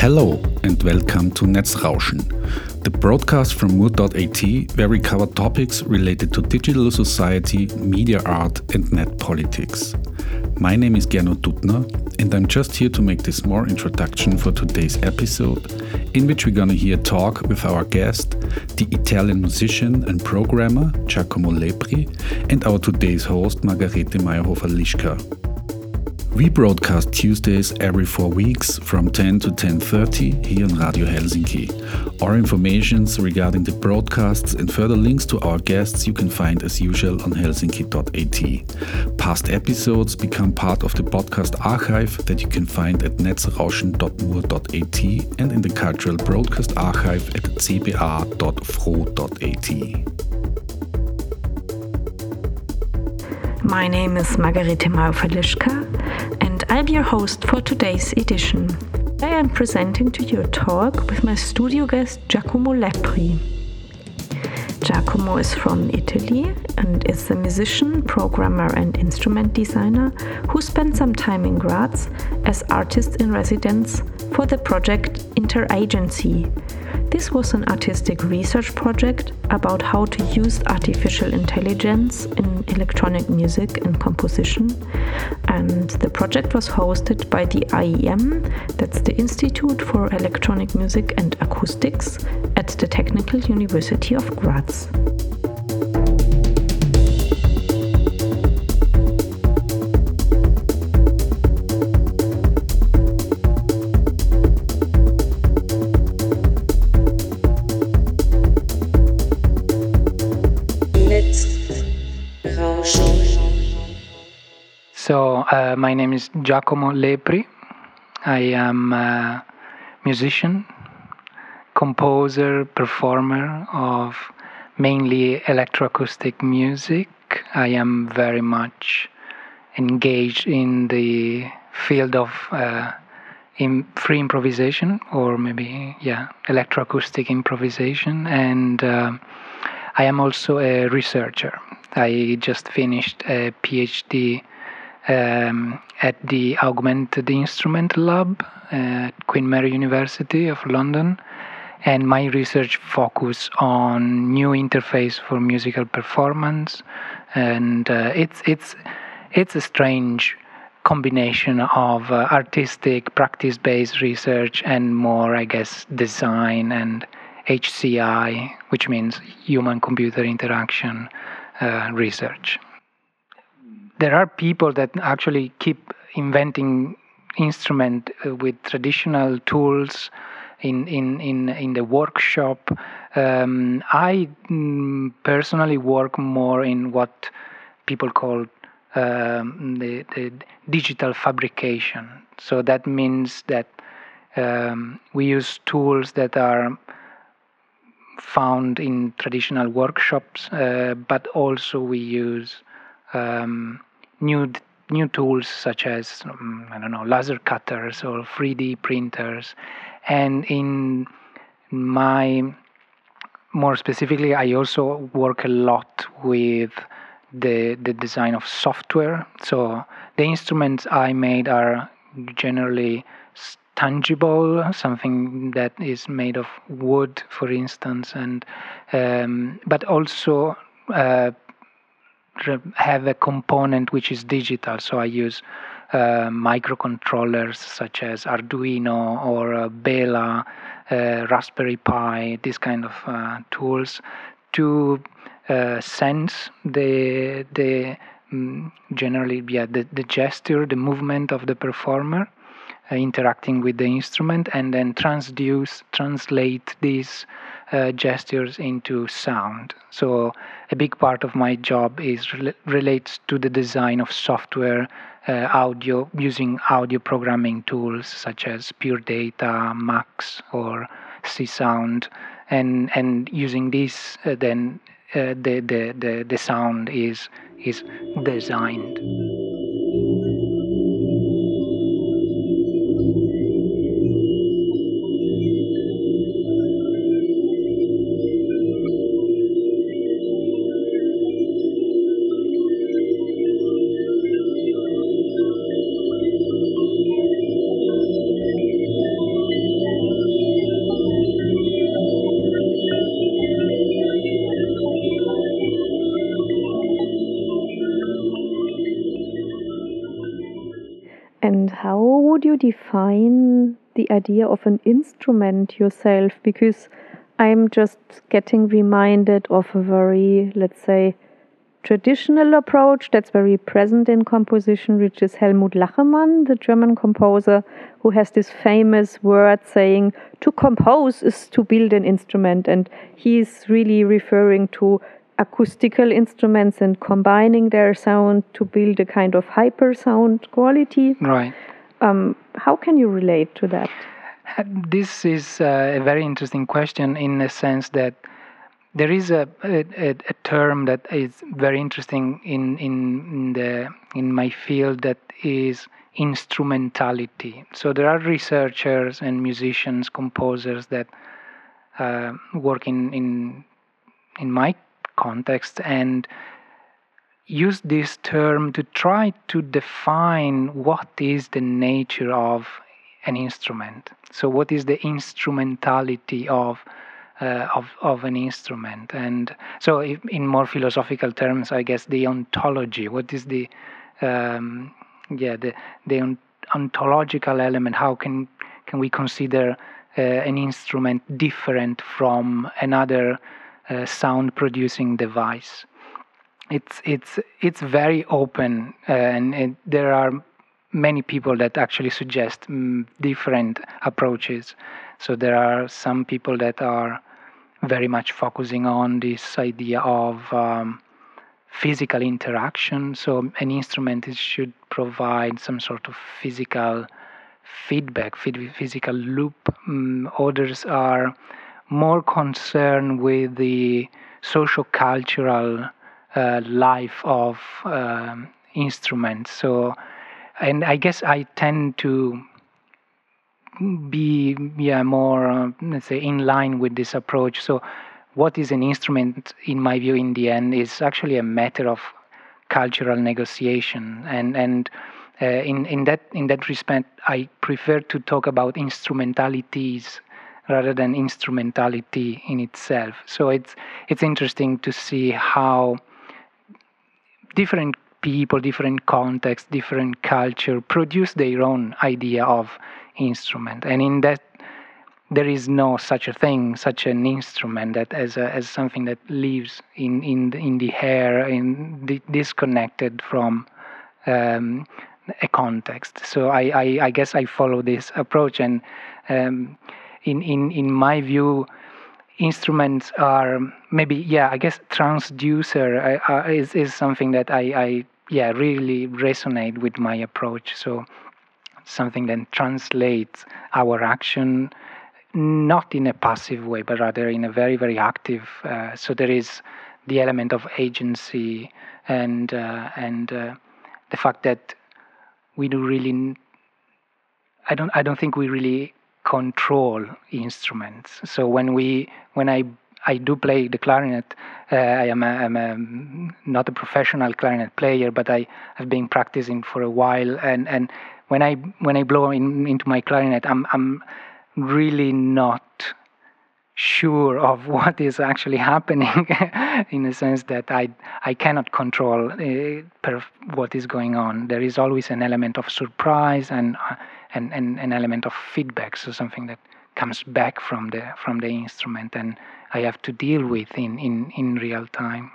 Hello and welcome to Netzrauschen, the broadcast from mur.at where we cover topics related to digital society, media art, and net politics. My name is Gernot Tutner, and I'm just here to make this small introduction for today's episode, in which we're gonna hear talk with our guest, the Italian musician and programmer Giacomo Lepri, and our today's host Margarethe Maierhofer-Lischka. We broadcast Tuesdays every four weeks from 10 to 10.30 here on Radio Helsinki. Our informations regarding the broadcasts and further links to our guests you can find as usual on helsinki.at. Past episodes become part of the podcast archive that you can find at netzrauschen.mur.at and in the cultural broadcast archive at cba.fro.at. My name is Margarethe Maierhofer-Lischka, and I'll be your host for today's edition. I am presenting to you a talk with my studio guest Giacomo Lepri. Giacomo is from Italy and is a musician, programmer, and instrument designer who spent some time in Graz as artist in residence for the project Interagency. This was an artistic research project about how to use artificial intelligence in electronic music and composition. And the project was hosted by the IEM, that's the Institute for Electronic Music and Acoustics, at the Technical University of Graz. So, uh, my name is Giacomo Lepri. I am a musician, composer, performer of mainly electroacoustic music. I am very much engaged in the field of uh, in free improvisation, or maybe yeah, electroacoustic improvisation, and uh, I am also a researcher. I just finished a PhD um, at the Augmented Instrument Lab at Queen Mary University of London, and my research focus on new interface for musical performance, and uh, it's it's it's a strange combination of uh, artistic practice-based research and more, I guess, design and HCI, which means human-computer interaction uh, research. There are people that actually keep inventing instrument uh, with traditional tools in in in in the workshop. Um, i mm, personally work more in what people call um, the, the digital fabrication. So that means that um, we use tools that are found in traditional workshops uh, but also we use um, new new tools such as um, I don't know laser cutters or 3D printers, and in my more specifically, I also work a lot with the the design of software. So the instruments I made are generally tangible, something that is made of wood, for instance, and um, but also uh, have a component which is digital. So I use uh, microcontrollers such as Arduino or uh, uh, Raspberry Pi, these kind of uh, tools to uh, sense the the mm, generally yeah the, the gesture, the movement of the performer. Uh, interacting with the instrument and then transduce translate these uh, gestures into sound. So a big part of my job is rel- relates to the design of software, uh, audio using audio programming tools such as Pure Data, Max, or Csound, and and using this uh, then uh, the, the the the sound is is designed. You define the idea of an instrument yourself? Because I'm just getting reminded of a very, let's say, traditional approach that's very present in composition, which is Helmut Lachenmann, the German composer, who has this famous word saying, to compose is to build an instrument. And he's really referring to acoustical instruments and combining their sound to build a kind of hyper sound quality. Right. Um, how can you relate to that? This is uh, a very interesting question in the sense that there is a, a, a term that is very interesting in, in the in my field that is instrumentality. So there are researchers and musicians, composers that uh, work in, in in my context and use this term to try to define what is the nature of an instrument. So, what is the instrumentality of uh, of of an instrument? And so, if, in more philosophical terms, I guess the ontology. What is the um, yeah the the ontological element? How can can we consider uh, an instrument different from another uh, sound producing device? It's it's it's very open, uh, and it, there are many people that actually suggest mm, different approaches. So there are some people that are very much focusing on this idea of um, physical interaction. So an instrument is, should provide some sort of physical feedback, physical loop. Um, others are more concerned with the social cultural life of um, instruments. So and I guess I tend to be yeah more uh, let's say in line with this approach. So what is an instrument in my view in the end is actually a matter of cultural negotiation and and uh, in in that in that respect I prefer to talk about instrumentalities rather than instrumentality in itself. So it's it's interesting to see how different people, different contexts, different culture produce their own idea of instrument, and in that there is no such a thing, such an instrument that as a, as something that lives in in the, in the air, in the, disconnected from um, a context. So I, I, I guess I follow this approach, and um, in in in my view instruments are maybe yeah i guess transducer uh, uh, is is something that i i yeah really resonate with my approach. So something that translates our action not in a passive way but rather in a very very active uh, so there is the element of agency and uh, and uh, the fact that we do really i don't i don't think we really control instruments. So when we when I I do play the clarinet. Uh, I am, a, I'm a, not a professional clarinet player, but I have been practicing for a while. And, and when I when I blow in, into my clarinet, I'm I'm really not sure of what is actually happening in the sense that I I cannot control uh, what is going on. There is always an element of surprise and uh, and, and an element of feedback, so something that comes back from the from the instrument and I have to deal with in, in, in real time.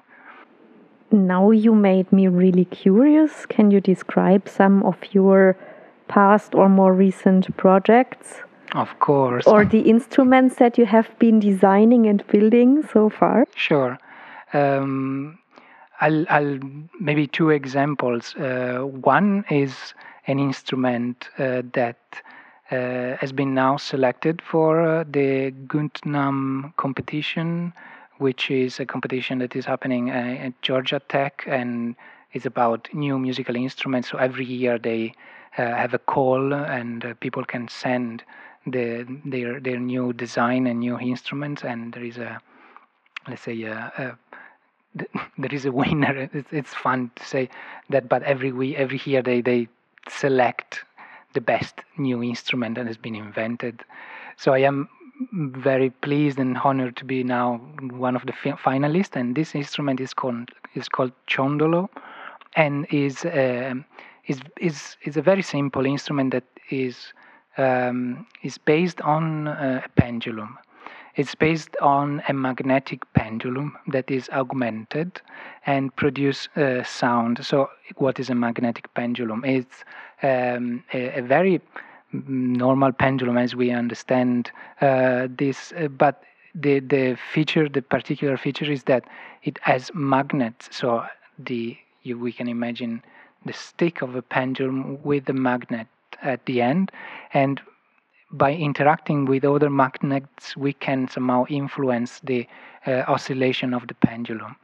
Now you made me really curious. Can you describe some of your past or more recent projects? Of course. Or the instruments that you have been designing and building so far? Sure. Um, I'll, I'll maybe two examples. Uh, one is an instrument uh, that uh, has been now selected for uh, the Guthman competition, which is a competition that is happening at Georgia Tech and it's about new musical instruments. So every year they have a call and people can send the, their their new design and new instruments, and there is a let's say a, a there is a winner. It's, it's fun to say that, but every week, every year they, they select the best new instrument that has been invented. So I am very pleased and honored to be now one of the fi- finalists. And this instrument is called is called chondolo, and is uh, is is is a very simple instrument that is um, is based on uh, a pendulum. It's based on a magnetic pendulum that is augmented and produce uh, sound. So, what is a magnetic pendulum? It's um, a, a, very normal pendulum as we understand uh, this, uh, but the the feature, the particular feature, is that it has magnets. So, the you, we can imagine the stick of a pendulum with the magnet at the end, and by interacting with other magnets, we can somehow influence the uh, oscillation of the pendulum.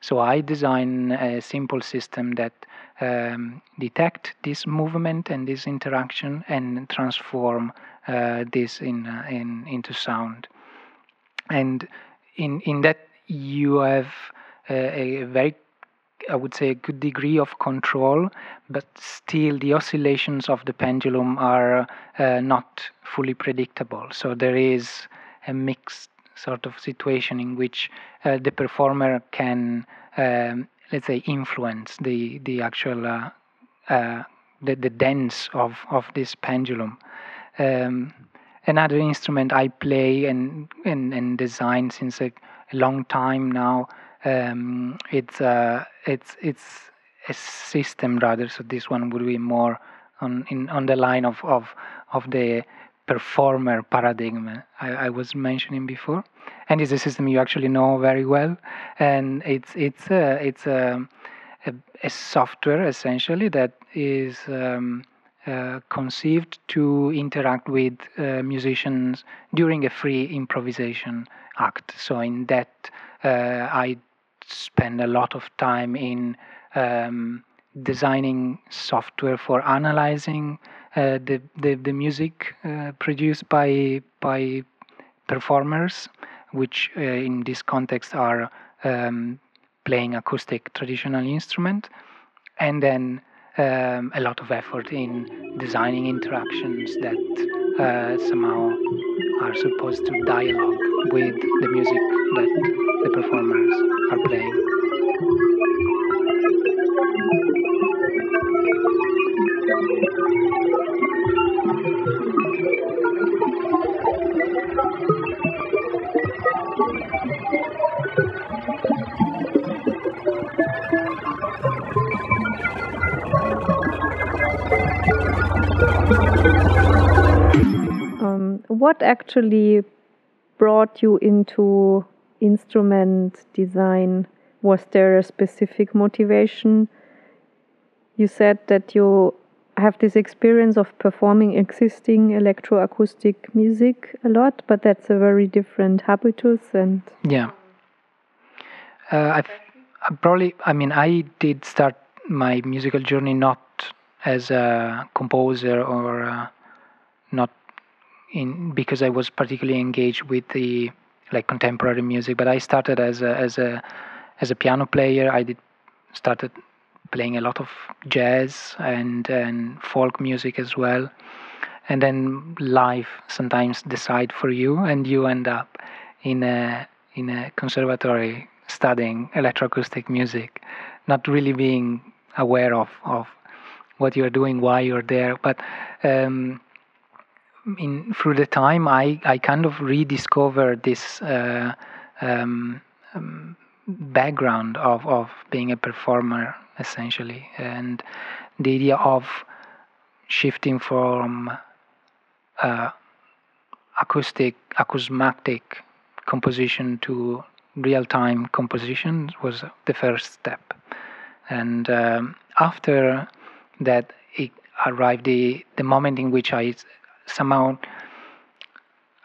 So I design a simple system that um, detect this movement and this interaction and transform uh, this in, uh, in into sound. And in in that you have a, a very I would say, a good degree of control, but still the oscillations of the pendulum are uh, not fully predictable. So there is a mixed sort of situation in which uh, the performer can, um, let's say, influence the the actual uh, uh the, the dance of, of this pendulum. Um, another instrument I play and, and, and design since a, a long time now um, it's uh, it's it's a system rather. So this one would be more on in on the line of of of the performer paradigm I, I was mentioning before, and it's a system you actually know very well, and it's it's a, it's a, a, a software essentially that is. Um, uh, conceived to interact with uh, musicians during a free improvisation act. So in that, uh, I spend a lot of time in um, designing software for analyzing uh, the, the, the music uh, produced by by performers, which uh, in this context are um, playing acoustic traditional instrument, and then um, a lot of effort in designing interactions that uh, somehow are supposed to dialogue with the music that the performers are playing. Um, what actually brought you into instrument design? Was there a specific motivation? You said that you have this experience of performing existing electroacoustic music a lot, but that's a very different habitus and yeah. Uh, I probably, I mean, I did start my musical journey not as a composer or uh, not in because I was particularly engaged with the like contemporary music. But I started as a as a as a piano player. I did started playing a lot of jazz and and folk music as well. And then life sometimes decide for you, and you end up in a in a conservatory studying electroacoustic music, not really being aware of of what you're doing, why you're there, but um, in through the time I, I kind of rediscovered this uh, um, um, background of, of being a performer essentially. And the idea of shifting from uh, acoustic, acousmatic composition to real-time composition was the first step, and um, after that, it arrived the the moment in which I somehow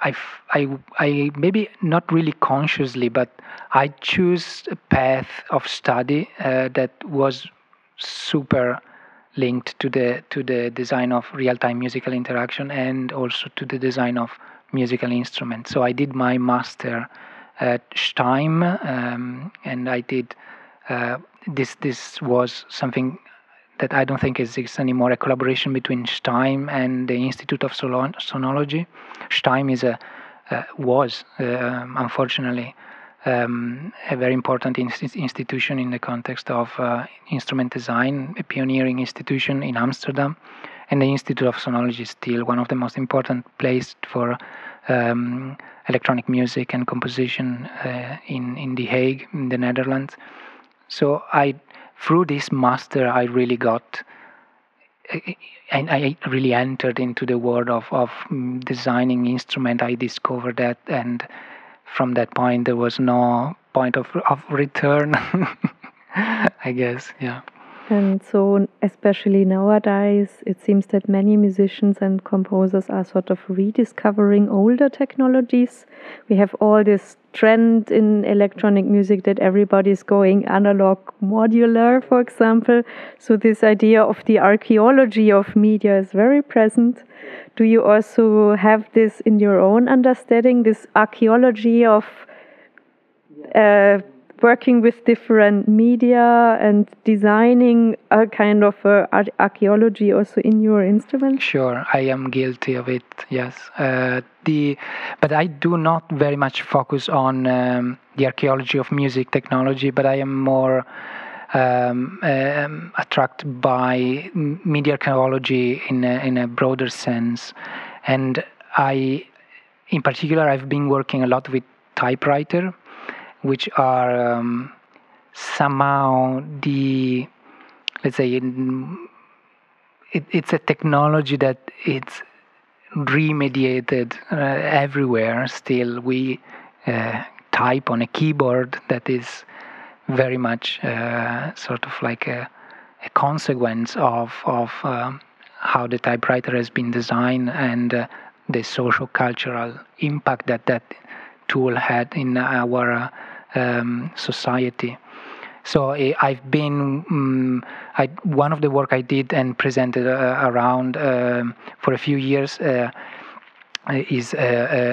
I, I, I maybe not really consciously, but I choose a path of study uh, that was super linked to the to the design of real-time musical interaction and also to the design of musical instruments. So I did my master at STEIM, um, and I did uh, this. This was something that I don't think exists anymore. A collaboration between STEIM and the Institute of Sonology. STEIM is a uh, was uh, unfortunately um, a very important in- institution in the context of uh, instrument design, a pioneering institution in Amsterdam, and the Institute of Sonology is still one of the most important places for um, electronic music and composition uh, in in The Hague, in the Netherlands. So I, through this master, I really got. And I really entered into the world of, of mm, designing instrument. I discovered that, and from that point there was no point of of return i guess yeah and so especially nowadays it seems that many musicians and composers are sort of rediscovering older technologies we have all this trend in electronic music that everybody's going analog modular for example. So this idea of the archaeology of media is very present. Do you also have this in your own understanding, this archaeology of uh, working with different media and designing a kind of uh, archaeology also in your instrument? Sure, I am guilty of it. Yes, uh, the but I do not very much focus on um, the archaeology of music technology, but I am more um, um, attracted by media archaeology in a, in a broader sense. And I, in particular, I've been working a lot with typewriter, which are um, somehow the, let's say, it, it's a technology that it's remediated uh, everywhere. Still, we uh, type on a keyboard that is very much uh, sort of like a, a consequence of of um, how the typewriter has been designed and uh, the social cultural impact that that tool had in our uh, um, society. So eh, I've been um, I, one of the work I did and presented uh, around um, for a few years uh, is uh,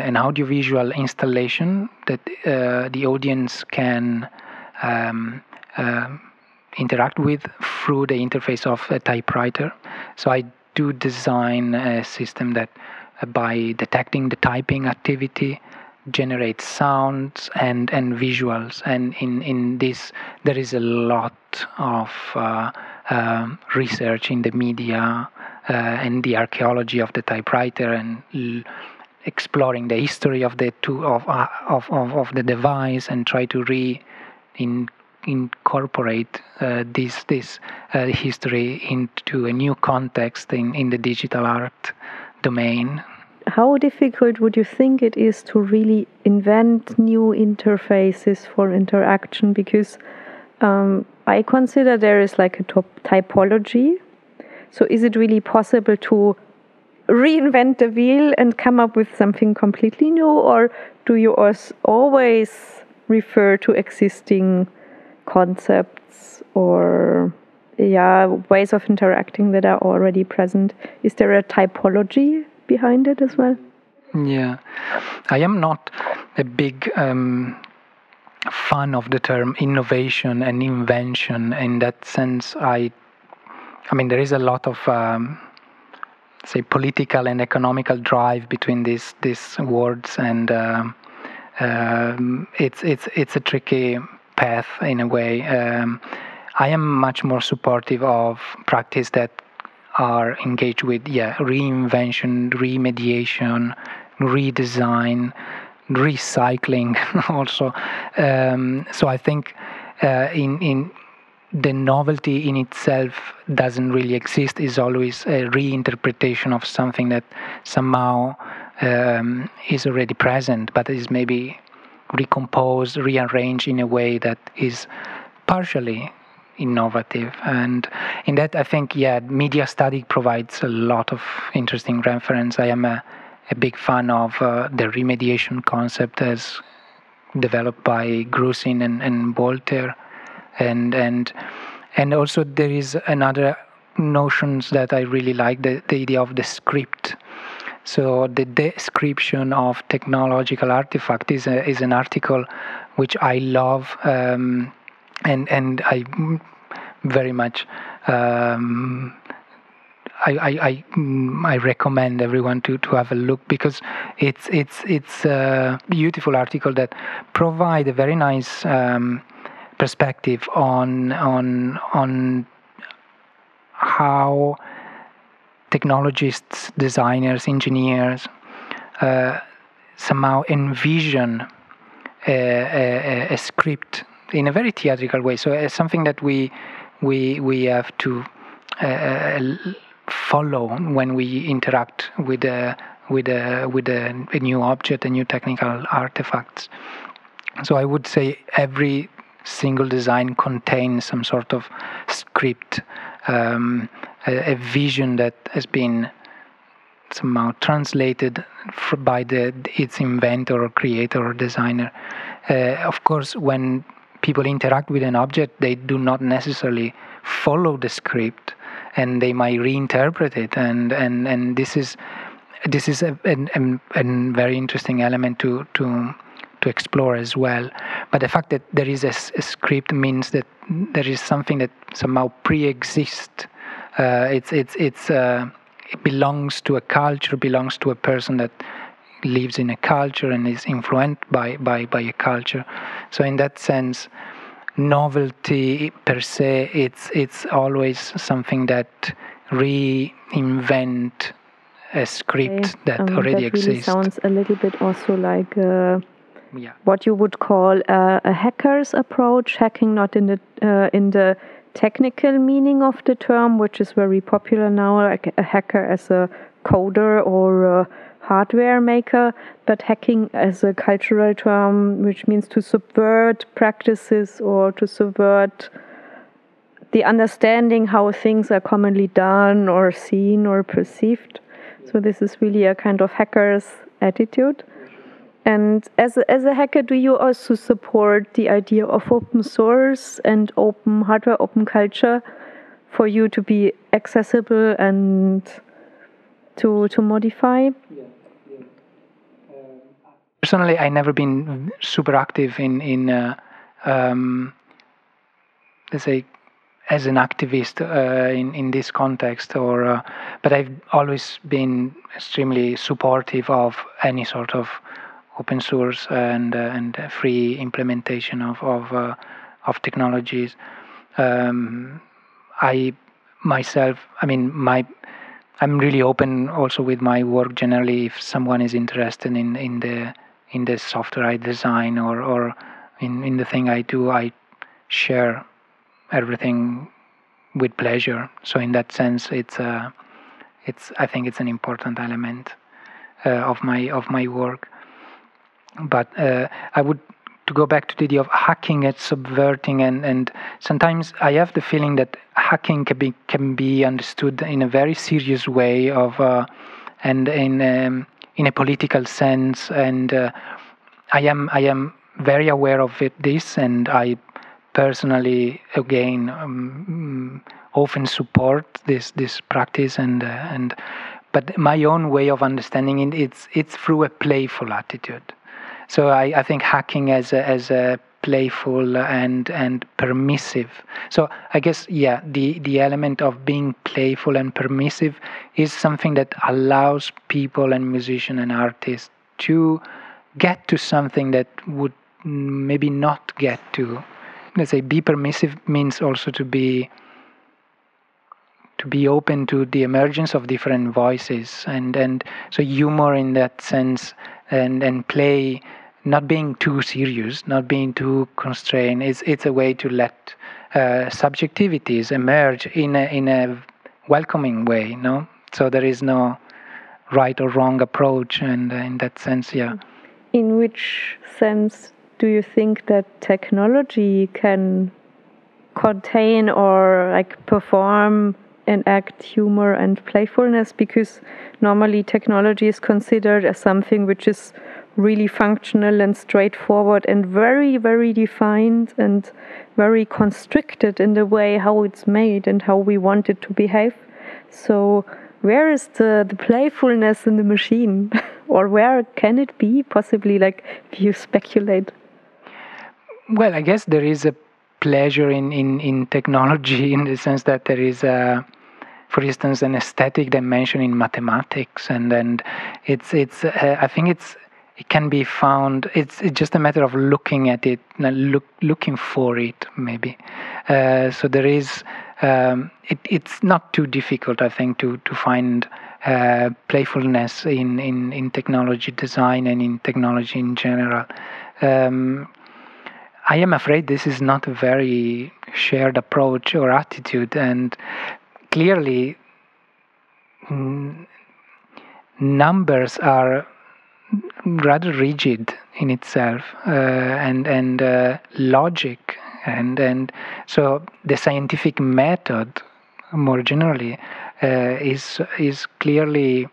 an audiovisual installation that the audience can um, um, interact with through the interface of a typewriter. So I do design a system that, uh, by detecting the typing activity, generates sounds and, and visuals. And in, in this, there is a lot of uh, uh, research in the media uh, and the archaeology of the typewriter and l- exploring the history of the two of, uh, of, of, of the device and try to re in, incorporate uh, this this uh, history into a new context in, in the digital art domain. How difficult would you think it is to really invent new interfaces for interaction? Because um, I consider there is like a top typology. So, is it really possible to reinvent the wheel and come up with something completely new, or do you always refer to existing concepts or yeah ways of interacting that are already present is there a typology behind it as well. Yeah. I am not a big um, fan of the term innovation and invention in that sense. I i mean there is a lot of um, say political and economical drive between these these words and um, it's it's it's a tricky path in a way. Um, I am much more supportive of practice that are engaged with yeah reinvention, remediation, redesign, recycling also. Um, so I think uh, in in the novelty in itself doesn't really exist is always a reinterpretation of something that somehow um, is already present, but is maybe recomposed, rearranged in a way that is partially innovative. And in that, I think, yeah, media study provides a lot of interesting reference. I am a, a big fan of uh, the remediation concept as developed by Grusin and, and Bolter. And, and, and also there is another notions that I really like, the, the idea of the script. So the description of technological artifact is, a, is an article which I love um, and and I very much um, I, I, I, I, recommend everyone to, to have a look because it's it's it's a beautiful article that provide a very nice um, perspective on on on how technologists, designers, engineers uh, somehow envision a, a, a, script in a very theatrical way. So it's something that we we we have to uh, uh follow when we interact with a with a with a, a new object, a new technical artifacts. So I would say every single design contains some sort of script, um, a, a, vision that has been somehow translated by the its inventor or creator or designer. Uh, of course, when people interact with an object, they do not necessarily follow the script, and they might reinterpret it, and and and this is this is a, a, a, a very interesting element to to to explore as well. But the fact that there is a, a script means that there is something that somehow pre-exists. Uh, it's it's it's uh, it belongs to a culture, belongs to a person that lives in a culture and is influenced by by by a culture. So in that sense, novelty per se, it's it's always something that reinvent a script okay. that um, already that really exists. Sounds a little bit also like. Uh, yeah. what you would call a, a, hacker's approach, hacking not in the uh, in the technical meaning of the term, which is very popular now, like a hacker as a coder or a hardware maker, but hacking as a cultural term, which means to subvert practices or to subvert the understanding how things are commonly done or seen or perceived. So this is really a kind of hacker's attitude. And as a, as a hacker, do you also support the idea of open source and open hardware, open culture for you to be accessible and to to modify? Personally, I never been super active in in uh, um, let's say as an activist uh, in in this context, or uh, but I've always been extremely supportive of any sort of open source and uh, and free implementation of of, uh, of technologies. Um, I myself, I mean, my I'm really open also with my work generally. If someone is interested in in the in the software I design or or in in the thing I do, I share everything with pleasure. So in that sense, it's a uh, it's I think it's an important element uh, of my of my work. But uh, I would to go back to the idea of hacking and subverting and, and sometimes I have the feeling that hacking can be can be understood in a very serious way of uh, and in um, in a political sense and uh, I am I am very aware of it this and I personally again um, often support this this practice and uh, and but my own way of understanding it it's it's through a playful attitude. So I, I think hacking as a, as a playful and and permissive. So I guess yeah, the the element of being playful and permissive is something that allows people and musicians and artists to get to something that would maybe not get to. Let's say be permissive means also to be to be open to the emergence of different voices and and so humor in that sense and and play not being too serious, not being too constrained. It's it's a way to let uh, subjectivities emerge in a in a welcoming way. No, so there is no right or wrong approach, and uh, in that sense, yeah. In which sense do you think that technology can contain or like perform and act humor and playfulness? Because normally technology is considered as something which is really functional and straightforward and very, very defined and very constricted in the way how it's made and how we want it to behave. So, where is the, the playfulness in the machine? or where can it be, possibly, like if you speculate? Well, I guess there is a pleasure in, in, in technology in the sense that there is a for instance, an aesthetic dimension in mathematics, and and it's it's uh, I think it's it can be found. It's, it's just a matter of looking at it, look, looking for it, maybe. Uh, so there is. Um, it, it's not too difficult, I think, to to find uh, playfulness in, in in technology design and in technology in general. Um, I am afraid this is not a very shared approach or attitude, and clearly, n- numbers are rather rigid in itself uh, and and uh, logic and and so the scientific method more generally uh, is is clearly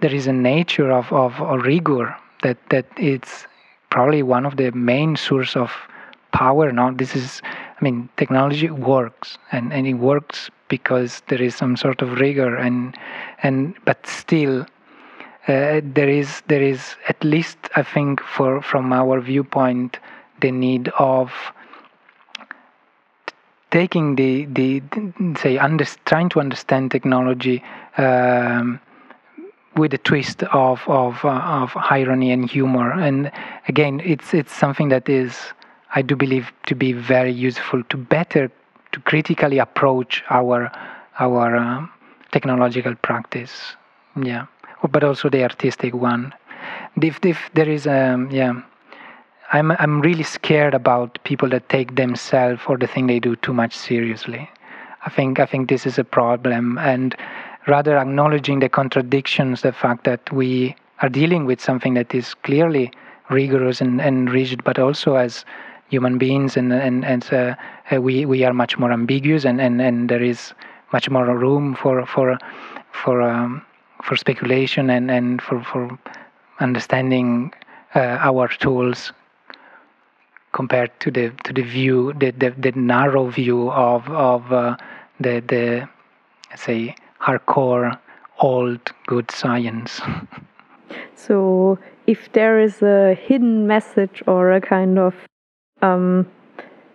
there is a nature of, of, rigor that that it's probably one of the main source of power. Now this is i mean technology works and, and it works because there is some sort of rigor and and but still uh, there is there is at least I think for from our viewpoint the need of taking the the, say under, trying to understand technology um, with a twist of of uh, of irony and humor. And again it's it's something that is I do believe to be very useful to better to critically approach our our uh, technological practice. Yeah but also the artistic one. If, if there is a um, yeah, I'm I'm really scared about people that take themselves or the thing they do too much seriously. I think I think this is a problem, and rather acknowledging the contradictions, the fact that we are dealing with something that is clearly rigorous and, and rigid, but also as human beings, and and and uh, uh, we we are much more ambiguous, and, and, and there is much more room for for for um, for speculation and, and for, for understanding uh, our tools compared to the to the view the, the, the narrow view of of uh, the the say hardcore old good science. So if there is a hidden message or a kind of um,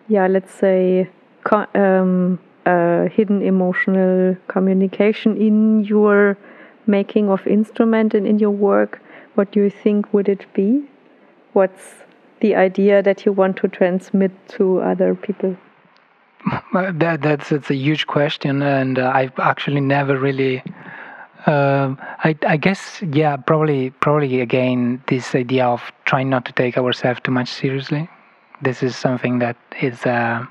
yeah let's say um, hidden emotional communication in your making of instrument and in your work, what do you think would it be? What's the idea that you want to transmit to other people? That, that's that's a huge question, and uh, I've actually never really. Uh, I, I guess yeah, probably probably again this idea of trying not to take ourselves too much seriously. This is something that is, uh,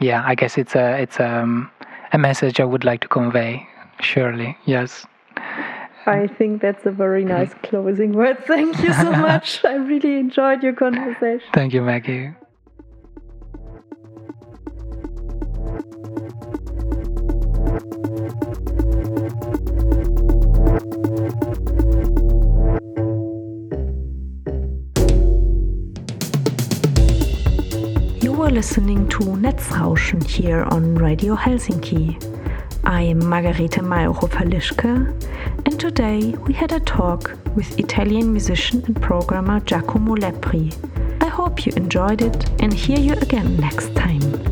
yeah, I guess it's a it's um, a message I would like to convey. Surely, yes. I think that's a very nice closing word. Thank you so much. I really enjoyed your conversation. Thank you, Maggie. You are listening to Netzrauschen here on Radio Helsinki. I'm Margarethe Maierhofer-Lischka, and today we had a talk with Italian musician and programmer Giacomo Lepri. I hope you enjoyed it and hear you again next time.